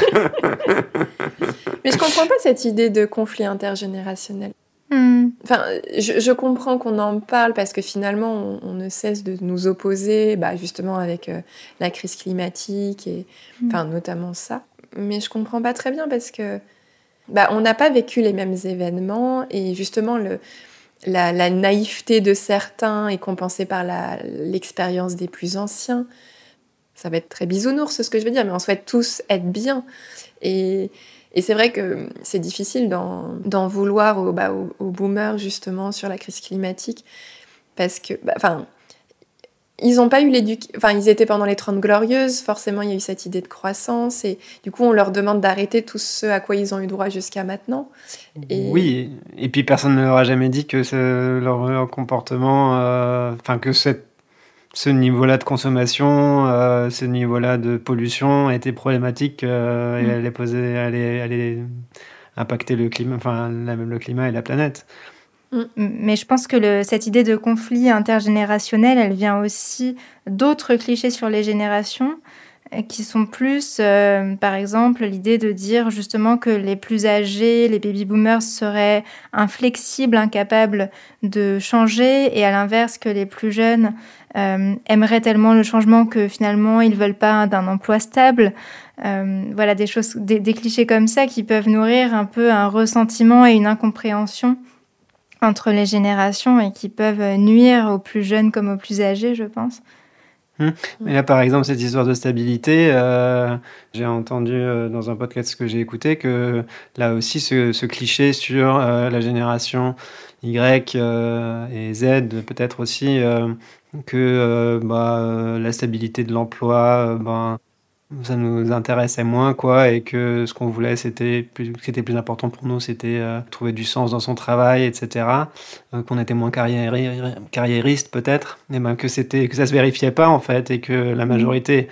Mais je comprends pas cette idée de conflit intergénérationnel. Hmm. Enfin, je, comprends qu'on en parle parce que finalement, on, ne cesse de nous opposer, bah, justement avec euh, la crise climatique et, hmm. enfin, notamment ça mais je comprends pas très bien parce que bah, on n'a pas vécu les mêmes événements et justement le, la, naïveté de certains est compensée par l'expérience des plus anciens. Ça va être très bisounours ce que je veux dire, mais on souhaite tous être bien. Et, et c'est vrai que c'est difficile d'en vouloir aux, bah, boomers justement sur la crise climatique parce que, bah, enfin, ils n'ont pas eu l'éducation. Enfin, ils étaient pendant les 30 glorieuses, forcément, il y a eu cette idée de croissance, et du coup, on leur demande d'arrêter tout ce à quoi ils ont eu droit jusqu'à maintenant. Oui, et puis personne ne leur a jamais dit que leur comportement, euh, enfin, que cette, ce niveau-là de consommation, euh, ce niveau-là de pollution était problématique euh, et mm. allait, poser, allait, allait impacter le climat, enfin, le climat et la planète. Mm. Mais je pense que cette idée de conflit intergénérationnel, elle vient aussi d'autres clichés sur les générations qui sont plus, euh, par exemple, l'idée de dire justement que les plus âgés, les baby boomers seraient inflexibles, incapables de changer, et à l'inverse que les plus jeunes euh, aimeraient tellement le changement que finalement ils veulent pas d'un emploi stable. voilà des choses, des, clichés comme ça qui peuvent nourrir un peu un ressentiment et une incompréhension entre les générations et qui peuvent nuire aux plus jeunes comme aux plus âgés, je pense. Hum. Mais là, par exemple, cette histoire de stabilité, euh, j'ai entendu euh, dans un podcast que j'ai écouté que là aussi, ce, cliché sur euh, la génération Y et Z, peut-être aussi, que bah, la stabilité de l'emploi, ben, ça nous intéressait moins quoi et que ce qu'on voulait c'était plus c'était plus important pour nous c'était euh, trouver du sens dans son travail etc euh, qu'on était moins carriériste peut-être et ben que c'était que ça se vérifiait pas en fait et que la mmh. majorité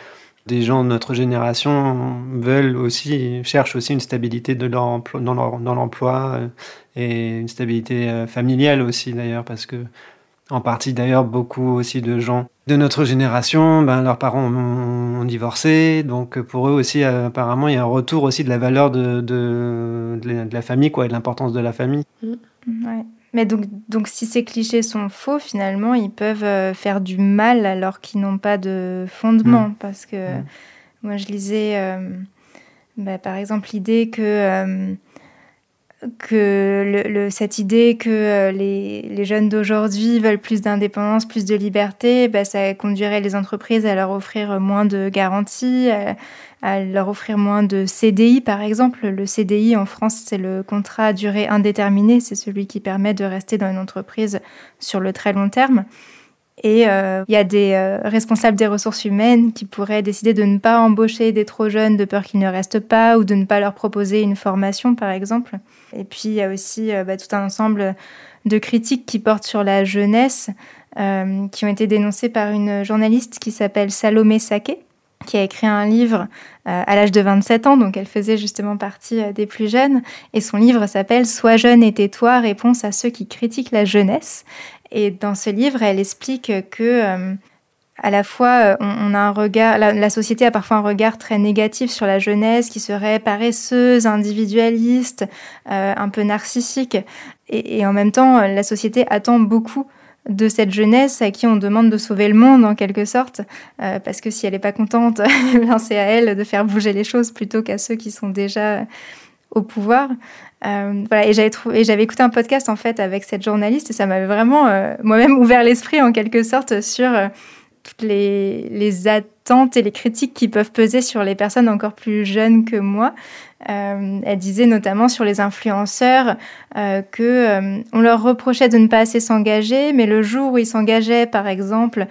des gens de notre génération veulent aussi cherchent aussi une stabilité de leur dans leur, dans l'emploi euh, et une stabilité familiale aussi d'ailleurs parce que en partie d'ailleurs beaucoup aussi de gens de notre génération, ben, leurs parents ont, divorcé, donc pour eux aussi euh, apparemment il y a un retour aussi de la valeur de, de, de la famille quoi, et de l'importance de la famille. Mm. Ouais. Mais donc, donc si ces clichés sont faux, finalement ils peuvent euh, faire du mal alors qu'ils n'ont pas de fondement. Mm. Parce que mm. moi je lisais euh, bah, par exemple l'idée que que cette idée que euh, les, les jeunes d'aujourd'hui veulent plus d'indépendance, plus de liberté, bah, ça conduirait les entreprises à leur offrir moins de garanties, à, leur offrir moins de CDI par exemple. Le CDI en France, c'est le contrat à durée indéterminée, c'est celui qui permet de rester dans une entreprise sur le très long terme. Et euh, il y a des euh, responsables des ressources humaines qui pourraient décider de ne pas embaucher des trop jeunes de peur qu'ils ne restent pas ou de ne pas leur proposer une formation, par exemple. Et puis il y a aussi euh, bah, tout un ensemble de critiques qui portent sur la jeunesse, qui ont été dénoncées par une journaliste qui s'appelle Salomé Saké, qui a écrit un livre à l'âge de 27 ans, donc elle faisait justement partie des plus jeunes, et son livre s'appelle Sois jeune et tais-toi, réponse à ceux qui critiquent la jeunesse. Et dans ce livre, elle explique que euh, à la fois, euh, on, a un regard, la, société a parfois un regard très négatif sur la jeunesse, qui serait paresseuse, individualiste, euh, un peu narcissique, et, en même temps, la société attend beaucoup de cette jeunesse à qui on demande de sauver le monde en quelque sorte, parce que si elle n'est pas contente, c'est à elle de faire bouger les choses plutôt qu'à ceux qui sont déjà au pouvoir. Euh, et j'avais écouté un podcast en fait avec cette journaliste et ça m'avait vraiment euh, moi-même ouvert l'esprit en quelque sorte sur euh, toutes les, les, attentes et les critiques qui peuvent peser sur les personnes encore plus jeunes que moi. elle disait notamment sur les influenceurs que on leur reprochait de ne pas assez s'engager, mais le jour où ils s'engageaient, par exemple,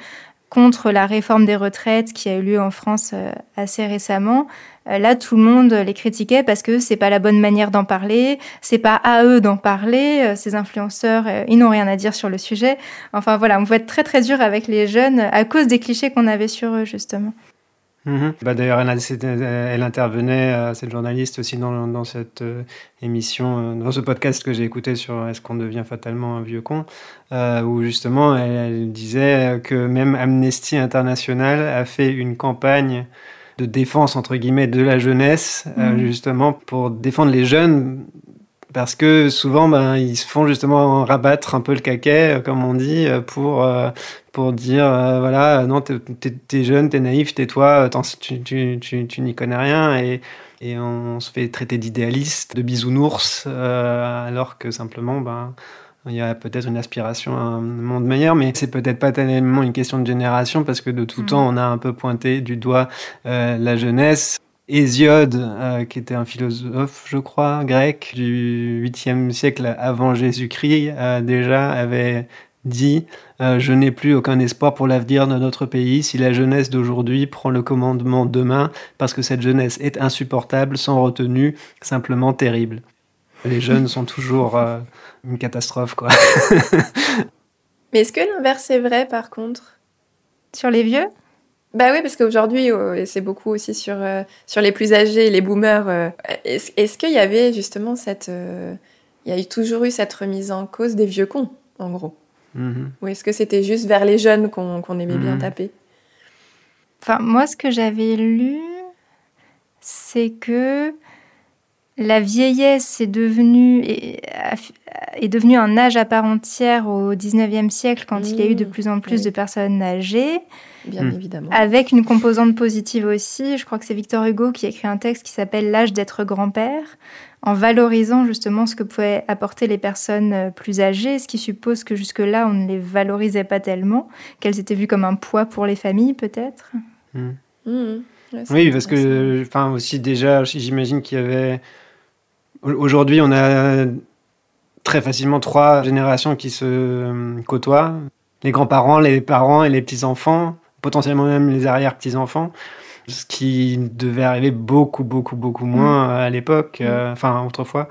contre la réforme des retraites qui a eu lieu en France assez récemment. Là, tout le monde les critiquait parce que c'est pas la bonne manière d'en parler, c'est pas à eux d'en parler. Ces influenceurs, ils n'ont rien à dire sur le sujet. Enfin voilà, on peut être très très dur avec les jeunes à cause des clichés qu'on avait sur eux justement. Mhm. Bah, D'ailleurs, elle, intervenait, euh, cette journaliste aussi dans, cette euh, émission, euh, dans ce podcast que j'ai écouté sur Est-ce qu'on devient fatalement un vieux con, où justement elle, disait que même Amnesty International a fait une campagne de défense entre guillemets de la jeunesse, mhm. justement pour défendre les jeunes parce que souvent, ben, ils se font justement rabattre un peu le caquet, comme on dit, pour, pour dire euh, voilà, non, t'es es jeune, t'es naïf, tais-toi, tu, tu, tu, tu n'y connais rien. Et, et on se fait traiter d'idéaliste, de bisounours, euh, alors que simplement, ben, il y a peut-être une aspiration à un monde meilleur, mais c'est peut-être pas tellement une question de génération, parce que de tout mm. temps, on a un peu pointé du doigt euh, la jeunesse. Hésiode, qui était un philosophe, je crois, grec, du 8e siècle avant Jésus-Christ, déjà avait dit euh, Je n'ai plus aucun espoir pour l'avenir de notre pays si la jeunesse d'aujourd'hui prend le commandement demain, parce que cette jeunesse est insupportable, sans retenue, simplement terrible. Les jeunes sont toujours euh, une catastrophe, quoi. Mais est-ce que l'inverse est vrai, par contre? Sur les vieux? Bah oui, parce qu'aujourd'hui, c'est beaucoup aussi sur, euh, sur les plus âgés, les boomers. Est-ce qu'il y avait justement cette... Il y a eu toujours eu cette remise en cause des vieux cons, en gros? Mhm. Ou est-ce que c'était juste vers les jeunes qu'on aimait bien mhm. taper? Enfin, moi, ce que j'avais lu, c'est que la vieillesse est devenue, est, est devenue un âge à part entière au 19e siècle quand il y a eu de mmh. plus en plus de personnes âgées. Bien mmh. évidemment. Avec une composante positive aussi. Je crois que c'est Victor Hugo qui a écrit un texte qui s'appelle L'âge d'être grand-père, en valorisant justement ce que pouvaient apporter les personnes euh, plus âgées, ce qui suppose que jusque-là, on ne les valorisait pas tellement, qu'elles étaient vues comme un poids pour les familles peut-être. Mmh. oui, parce que, enfin aussi déjà, j'imagine qu'il y avait Aujourd'hui, on a très facilement trois générations qui se euh, côtoient. Les grands-parents, les parents et les petits-enfants, potentiellement même les arrière-petits-enfants. Ce qui devait arriver beaucoup, beaucoup, beaucoup moins mm. à l'époque, euh, enfin autrefois.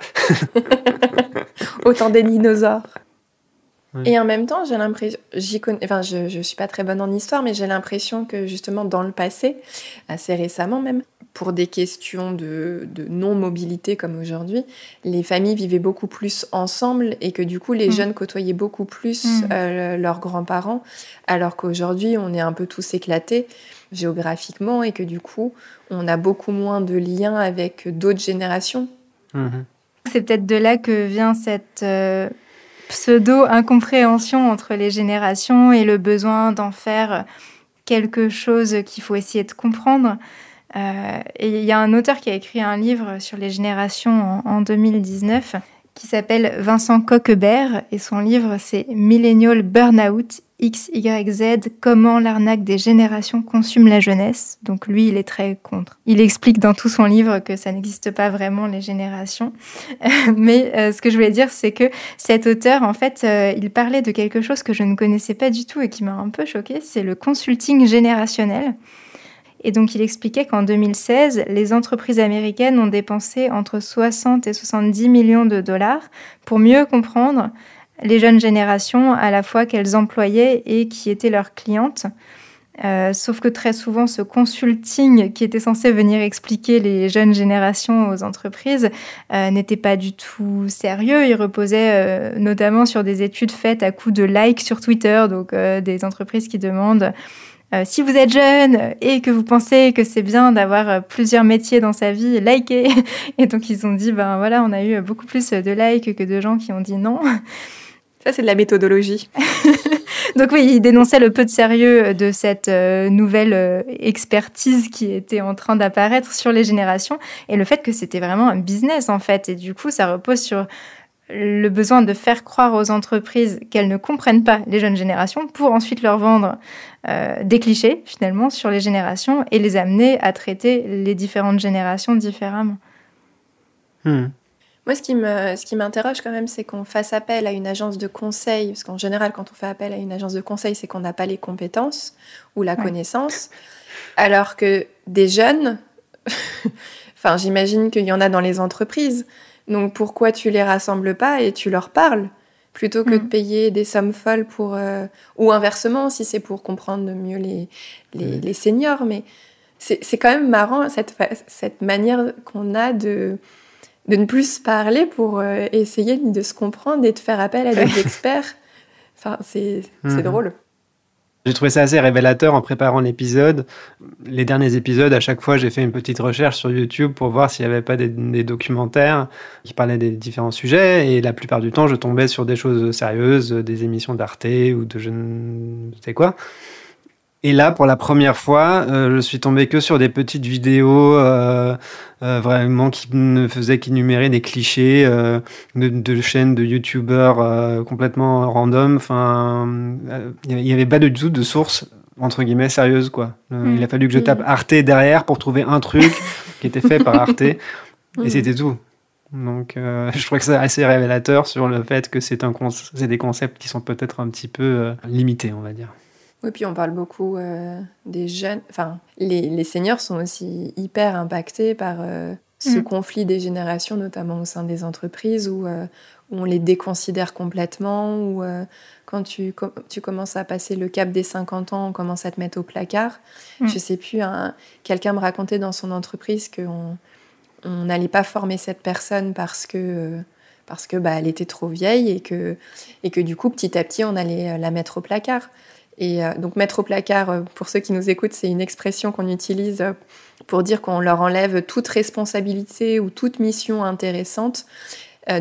Autant des dinosaures. Et en même temps, j'ai l'impression, j'y connais, enfin, je, je suis pas très bonne en histoire, mais j'ai l'impression que justement dans le passé, assez récemment même, pour des questions de, non-mobilité comme aujourd'hui, les familles vivaient beaucoup plus ensemble et que du coup les mm. jeunes côtoyaient beaucoup plus mm. euh, leurs grands-parents, alors qu'aujourd'hui on est un peu tous éclatés géographiquement et que du coup on a beaucoup moins de liens avec d'autres générations. Mm-hmm. C'est peut-être de là que vient cette euh, pseudo-incompréhension entre les générations et le besoin d'en faire quelque chose qu'il faut essayer de comprendre. Euh, et il y a un auteur qui a écrit un livre sur les générations en, 2019 qui s'appelle Vincent Coquebert et son livre c'est Millennial Burnout XYZ Comment l'arnaque des générations consume la jeunesse. Donc lui, il est très contre. Il explique dans tout son livre que ça n'existe pas vraiment les générations. Mais euh, ce que je voulais dire, c'est que cet auteur, en fait, euh, il parlait de quelque chose que je ne connaissais pas du tout et qui m'a un peu choqué, c'est le consulting générationnel. Et donc il expliquait qu'en 2016, les entreprises américaines ont dépensé entre 60 et 70 millions de dollars pour mieux comprendre les jeunes générations à la fois qu'elles employaient et qui étaient leurs clientes. Euh, sauf que très souvent, ce consulting qui était censé venir expliquer les jeunes générations aux entreprises euh, n'était pas du tout sérieux. Il reposait euh, notamment sur des études faites à coup de likes sur Twitter, donc des entreprises qui demandent euh, si vous êtes jeune et que vous pensez que c'est bien d'avoir euh, plusieurs métiers dans sa vie, likez. Et donc ils ont dit, ben voilà, on a eu beaucoup plus de likes que de gens qui ont dit non. Ça, c'est de la méthodologie. donc oui, ils dénonçaient le peu de sérieux de cette euh, nouvelle expertise qui était en train d'apparaître sur les générations et le fait que c'était vraiment un business en fait. Et du coup, ça repose sur le besoin de faire croire aux entreprises qu'elles ne comprennent pas les jeunes générations pour ensuite leur vendre euh, des clichés finalement sur les générations et les amener à traiter les différentes générations différemment. Hmm. Moi, ce qui, me, ce qui m'interroge quand même, c'est qu'on fasse appel à une agence de conseil, parce qu'en général, quand on fait appel à une agence de conseil, c'est qu'on n'a pas les compétences ou la connaissance, alors que des jeunes, enfin, j'imagine qu'il y en a dans les entreprises, donc pourquoi tu les rassembles pas et tu leur parles plutôt que de mm. payer des sommes folles pour... Euh, ou inversement, si c'est pour comprendre mieux les, les, les seniors, mais c'est quand même marrant cette, cette manière qu'on a de de ne plus parler pour euh, essayer de se comprendre et de faire appel à des experts. Enfin, c'est mhm. drôle. J'ai trouvé ça assez révélateur en préparant l'épisode. Les derniers épisodes, à chaque fois, j'ai fait une petite recherche sur YouTube pour voir s'il n'y avait pas des, documentaires qui parlaient des différents sujets. Et la plupart du temps, je tombais sur des choses sérieuses, des émissions d'Arte ou de je ne sais quoi. Et là, pour la première fois, euh, je suis tombé que sur des petites vidéos euh, euh, vraiment qui ne faisaient qu'énumérer des clichés de, chaînes de youtubeurs complètement random. Enfin, il n'y avait pas du tout de source entre guillemets sérieuse quoi. Il a fallu que je tape mm. Arte derrière pour trouver un truc qui était fait par Arte et mm. c'était tout. Donc, je crois que c'est assez révélateur sur le fait que c'est un des concepts qui sont peut-être un petit peu limités, on va dire. Oui, puis on parle beaucoup euh, des jeunes. Enfin, les, les, seniors sont aussi hyper impactés par euh, ce mm. conflit des générations, notamment au sein des entreprises, où, euh, où on les déconsidère complètement, où quand tu, tu, commences à passer le cap des 50 ans, on commence à te mettre au placard. Mm. Je sais plus, quelqu'un me racontait dans son entreprise qu'on n'allait pas former cette personne parce que parce que bah, elle était trop vieille et que, et que du coup, petit à petit, on allait la mettre au placard. Et euh, donc mettre au placard, euh, pour ceux qui nous écoutent, c'est une expression qu'on utilise euh, pour dire qu'on leur enlève toute responsabilité ou toute mission intéressante.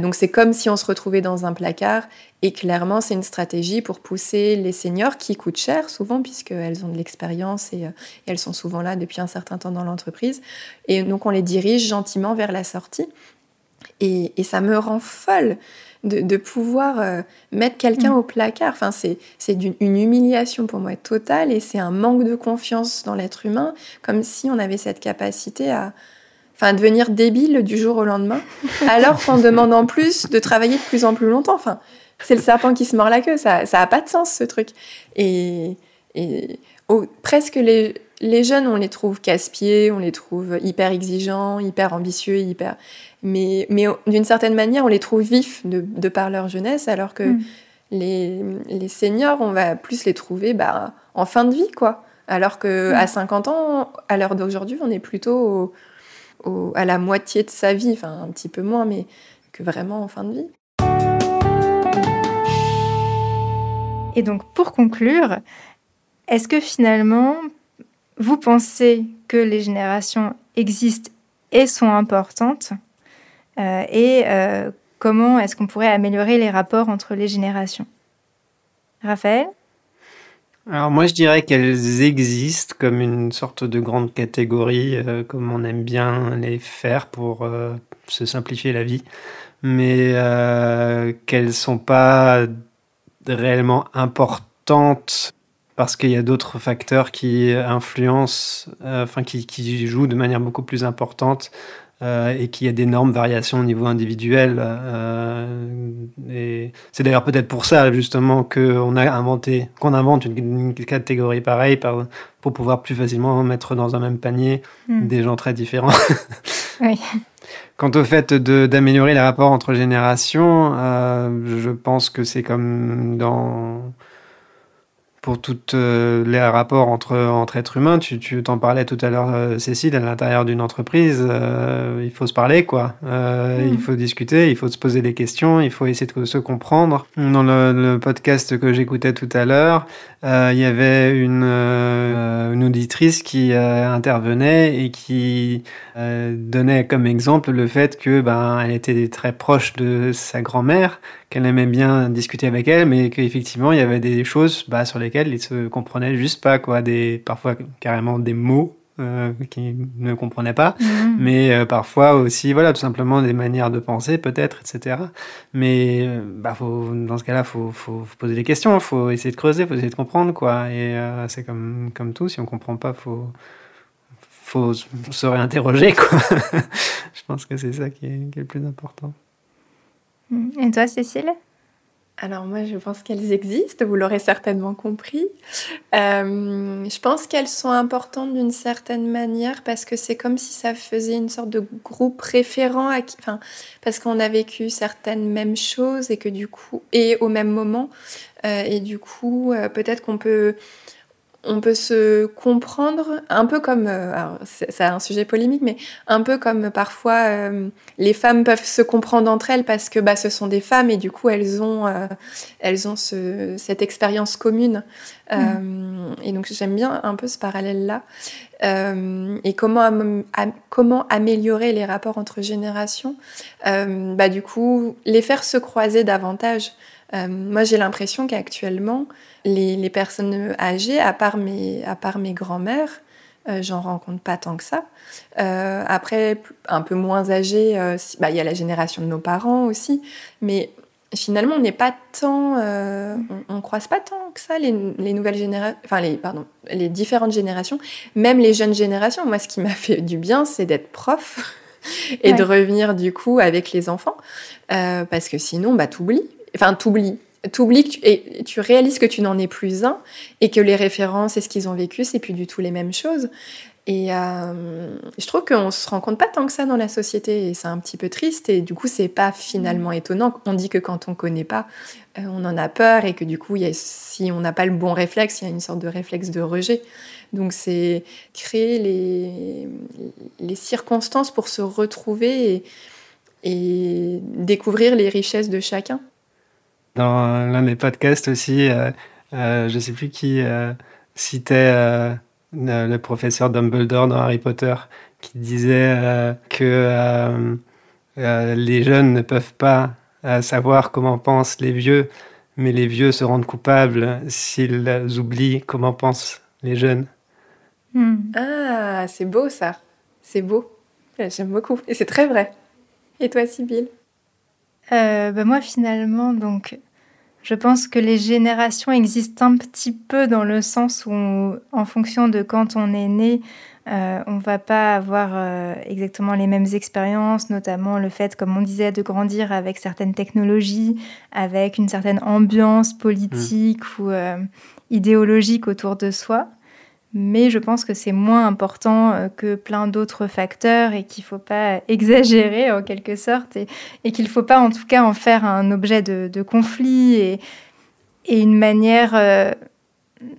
donc c'est comme si on se retrouvait dans un placard. Et clairement, c'est une stratégie pour pousser les seniors qui coûtent cher souvent puisqu'elles ont de l'expérience et, elles sont souvent là depuis un certain temps dans l'entreprise. Et donc on les dirige gentiment vers la sortie. Et, et ça me rend folle de, pouvoir euh, mettre quelqu'un mm. au placard. Enfin, c'est une humiliation pour moi totale et c'est un manque de confiance dans l'être humain, comme si on avait cette capacité à, enfin, devenir débile du jour au lendemain, alors qu'on demande en plus de travailler de plus en plus longtemps. Enfin, c'est le serpent qui se mord la queue, ça n'a pas de sens ce truc. Et, et presque les, les jeunes, on les trouve casse-pieds, on les trouve hyper exigeants, hyper ambitieux, hyper mais, mais d'une certaine manière, on les trouve vifs de, de par leur jeunesse, alors que mm. les, les, seniors, on va plus les trouver bah, en fin de vie, quoi. Alors que mm. à 50 ans, à l'heure d'aujourd'hui, on est plutôt à la moitié de sa vie, enfin un petit peu moins, mais que vraiment en fin de vie. Et donc, pour conclure, est-ce que finalement, vous pensez que les générations existent et sont importantes euh, et euh, comment est-ce qu'on pourrait améliorer les rapports entre les générations? Raphaël? Alors moi je dirais qu'elles existent comme une sorte de grande catégorie, euh, comme on aime bien les faire pour se simplifier la vie, mais qu'elles sont pas réellement importantes parce qu'il y a d'autres facteurs qui influencent, enfin qui, qui, jouent de manière beaucoup plus importante euh, et qu'il y a d'énormes variations au niveau individuel. Euh, et c'est d'ailleurs peut-être pour ça justement qu'on a inventé, qu'on invente une, catégorie pareille pour pouvoir plus facilement mettre dans un même panier hmm. des gens très différents. oui. Quant au fait d'améliorer les rapports entre générations, euh, je pense que c'est comme dans pour tous euh, les rapports entre, entre êtres humains. Tu, tu t'en parlais tout à l'heure, euh, Cécile, à l'intérieur d'une entreprise, euh, il faut se parler, quoi. Mm. Il faut discuter, il faut se poser des questions, il faut essayer de se comprendre. Dans le, podcast que j'écoutais tout à l'heure, il y avait une, une auditrice qui intervenait et qui donnait comme exemple le fait que ben, elle était très proche de sa grand-mère qu'elle aimait bien discuter avec elle, mais qu'effectivement, il y avait des choses bah, sur lesquelles ils se comprenaient juste pas, quoi. Des, parfois carrément des mots euh, qu'ils ne comprenaient pas, mhm. mais euh, parfois aussi, voilà, tout simplement des manières de penser, peut-être, etc. Mais euh, bah, faut, dans ce cas-là, il faut, faut, poser des questions, il faut essayer de creuser, il faut essayer de comprendre, quoi. Et c'est comme, comme tout, si on comprend pas, faut faut se réinterroger, quoi. Je pense que c'est ça qui est, qui est, le plus important. Mm. Et toi, Cécile? Alors moi, je pense qu'elles existent, vous l'aurez certainement compris. Euh, je pense qu'elles sont importantes d'une certaine manière parce que c'est comme si ça faisait une sorte de groupe référent, à qui, enfin, parce qu'on a vécu certaines mêmes choses et que du coup, et au même moment, euh, et du coup, euh, peut-être qu'on peut on peut se comprendre un peu comme, euh, c'est un sujet polémique, mais un peu comme parfois euh, les femmes peuvent se comprendre entre elles parce que bah, ce sont des femmes et du coup elles ont, euh, elles ont cette expérience commune. Mm. et donc j'aime bien un peu ce parallèle-là. et comment, comment améliorer les rapports entre générations? Bah, Du coup, les faire se croiser davantage. Moi j'ai l'impression qu'actuellement, les, personnes âgées, à part mes, à part mes grands-mères, euh, j'en rencontre pas tant que ça. Euh, après, un peu moins âgées, euh, bah, il y a la génération de nos parents aussi, mais finalement, on n'est pas tant, on, ne croise pas tant que ça les, nouvelles générations, enfin les, pardon, les différentes générations, même les jeunes générations. Moi, ce qui m'a fait du bien, c'est d'être prof et de revenir du coup avec les enfants, parce que sinon, bah, t'oublies. Enfin, t'oublies t'oublies et tu réalises que tu n'en es plus un et que les références et ce qu'ils ont vécu, c'est plus du tout les mêmes choses. Et euh, je trouve qu'on se rend compte pas tant que ça dans la société et c'est un petit peu triste et du coup c'est pas finalement mm. étonnant. On dit que quand on connaît pas, euh, on en a peur et que du coup y a, si on n'a pas le bon réflexe, il y a une sorte de réflexe de rejet. Donc c'est créer les, les circonstances pour se retrouver et, et découvrir les richesses de chacun. Dans l'un des podcasts aussi, euh, euh, je ne sais plus qui euh, citait le professeur Dumbledore dans Harry Potter, qui disait que les jeunes ne peuvent pas savoir comment pensent les vieux, mais les vieux se rendent coupables s'ils oublient comment pensent les jeunes. Hmm. Ah, c'est beau ça. C'est beau. J'aime beaucoup. Et c'est très vrai. Et toi, Sybille euh, bah, moi, finalement, donc, je pense que les générations existent un petit peu dans le sens où, en fonction de quand on est né, euh, on va pas avoir euh, exactement les mêmes expériences, notamment le fait, comme on disait, de grandir avec certaines technologies, avec une certaine ambiance politique mmh. ou euh, idéologique autour de soi mais je pense que c'est moins important euh, que plein d'autres facteurs et qu'il ne faut pas exagérer en quelque sorte et, qu'il ne faut pas en tout cas en faire un objet de, conflit et, une manière euh,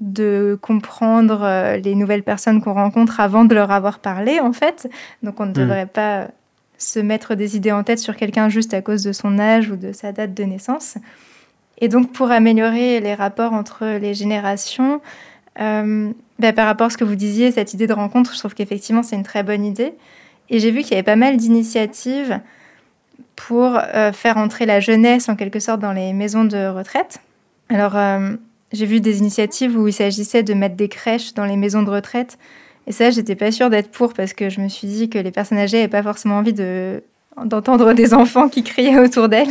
de comprendre euh, les nouvelles personnes qu'on rencontre avant de leur avoir parlé en fait. Donc on ne hmm. devrait pas se mettre des idées en tête sur quelqu'un juste à cause de son âge ou de sa date de naissance. Et donc pour améliorer les rapports entre les générations, bah, par rapport à ce que vous disiez, cette idée de rencontre, je trouve qu'effectivement, c'est une très bonne idée. Et j'ai vu qu'il y avait pas mal d'initiatives pour euh, faire entrer la jeunesse, en quelque sorte, dans les maisons de retraite. Alors, euh, j'ai vu des initiatives où il s'agissait de mettre des crèches dans les maisons de retraite. Et ça, j'étais pas sûre d'être pour parce que je me suis dit que les personnes âgées n'avaient pas forcément envie de d'entendre des enfants qui criaient autour d'elle,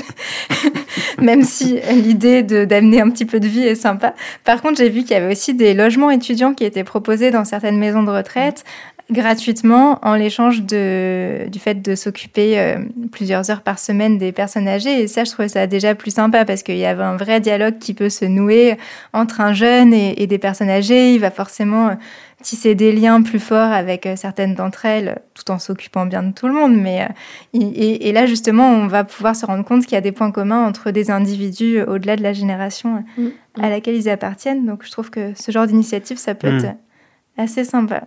même si l'idée d'amener un petit peu de vie est sympa. Par contre, j'ai vu qu'il y avait aussi des logements étudiants qui étaient proposés dans certaines maisons de retraite gratuitement en l'échange du fait de s'occuper euh, plusieurs heures par semaine des personnes âgées. Et ça, je trouvais ça déjà plus sympa parce qu'il y avait un vrai dialogue qui peut se nouer entre un jeune et, et des personnes âgées. Il va forcément tisser des liens plus forts avec euh, certaines d'entre elles, tout en s'occupant bien de tout le monde. Mais euh, et, là, justement, on va pouvoir se rendre compte qu'il y a des points communs entre des individus euh, au-delà de la génération mm, à mm. laquelle ils appartiennent. Donc, je trouve que ce genre d'initiative, ça peut mm. être assez sympa.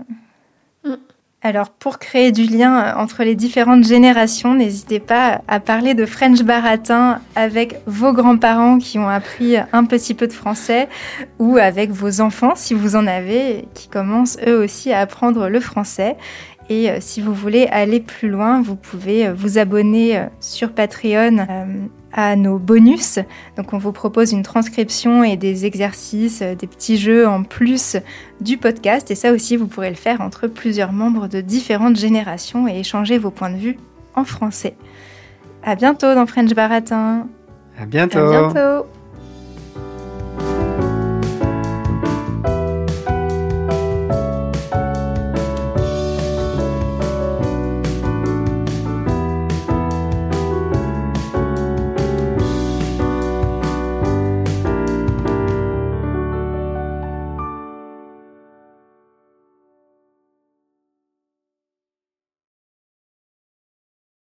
Alors, pour créer du lien entre les différentes générations, n'hésitez pas à parler de French baratin avec vos grands-parents qui ont appris un petit peu de français ou avec vos enfants, si vous en avez, qui commencent eux aussi à apprendre le français. Et euh, si vous voulez aller plus loin, vous pouvez euh, vous abonner euh, sur Patreon à nos bonus. Donc on vous propose une transcription et des exercices, des petits jeux en plus du podcast. Et ça aussi, vous pourrez le faire entre plusieurs membres de différentes générations et échanger vos points de vue en français. À bientôt dans French Baratin. À bientôt. À bientôt.